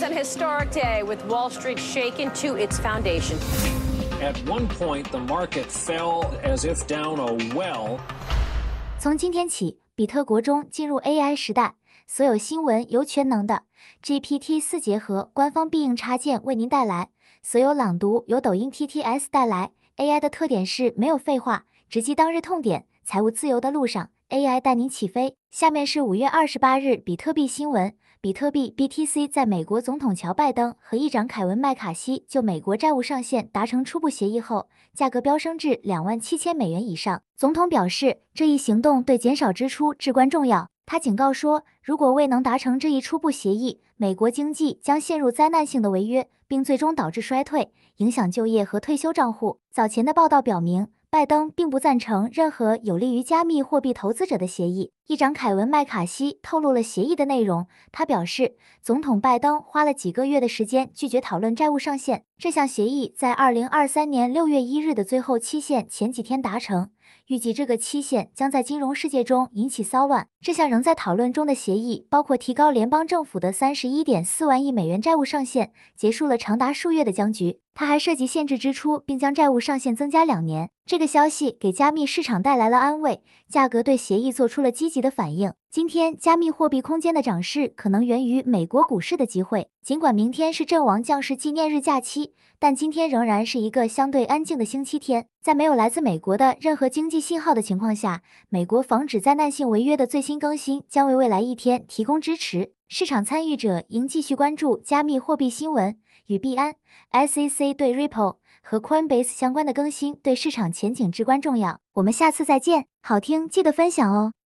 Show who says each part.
Speaker 1: an historic day with Wall Street shaken to its foundation.
Speaker 2: At one point, the market fell as if down a well.
Speaker 3: 从今天起，比特国中进入 AI 时代，所有新闻由全能的 GPT 四结合官方必应插件为您带来，所有朗读由抖音 TTS 带来。AI 的特点是没有废话，直击当日痛点。财务自由的路上，AI 带您起飞。下面是五月二十八日比特币新闻：比特币 BTC 在美国总统乔拜登和议长凯文麦卡锡就美国债务上限达成初步协议后，价格飙升至两万七千美元以上。总统表示，这一行动对减少支出至关重要。他警告说，如果未能达成这一初步协议，美国经济将陷入灾难性的违约，并最终导致衰退，影响就业和退休账户。早前的报道表明，拜登并不赞成任何有利于加密货币投资者的协议。议长凯文麦卡锡透露了协议的内容。他表示，总统拜登花了几个月的时间拒绝讨论债务上限。这项协议在2023年6月1日的最后期限前几天达成。预计这个期限将在金融世界中引起骚乱。这项仍在讨论中的协议包括提高联邦政府的三十一点四万亿美元债务上限，结束了长达数月的僵局。它还涉及限制支出，并将债务上限增加两年。这个消息给加密市场带来了安慰，价格对协议做出了积极的反应。今天，加密货币空间的涨势可能源于美国股市的机会。尽管明天是阵亡将士纪念日假期，但今天仍然是一个相对安静的星期天。在没有来自美国的任何经济信号的情况下，美国防止灾难性违约的最新更新将为未来一天提供支持。市场参与者应继续关注加密货币新闻与币安、SEC 对 Ripple 和 Coinbase 相关的更新，对市场前景至关重要。我们下次再见。好听记得分享哦。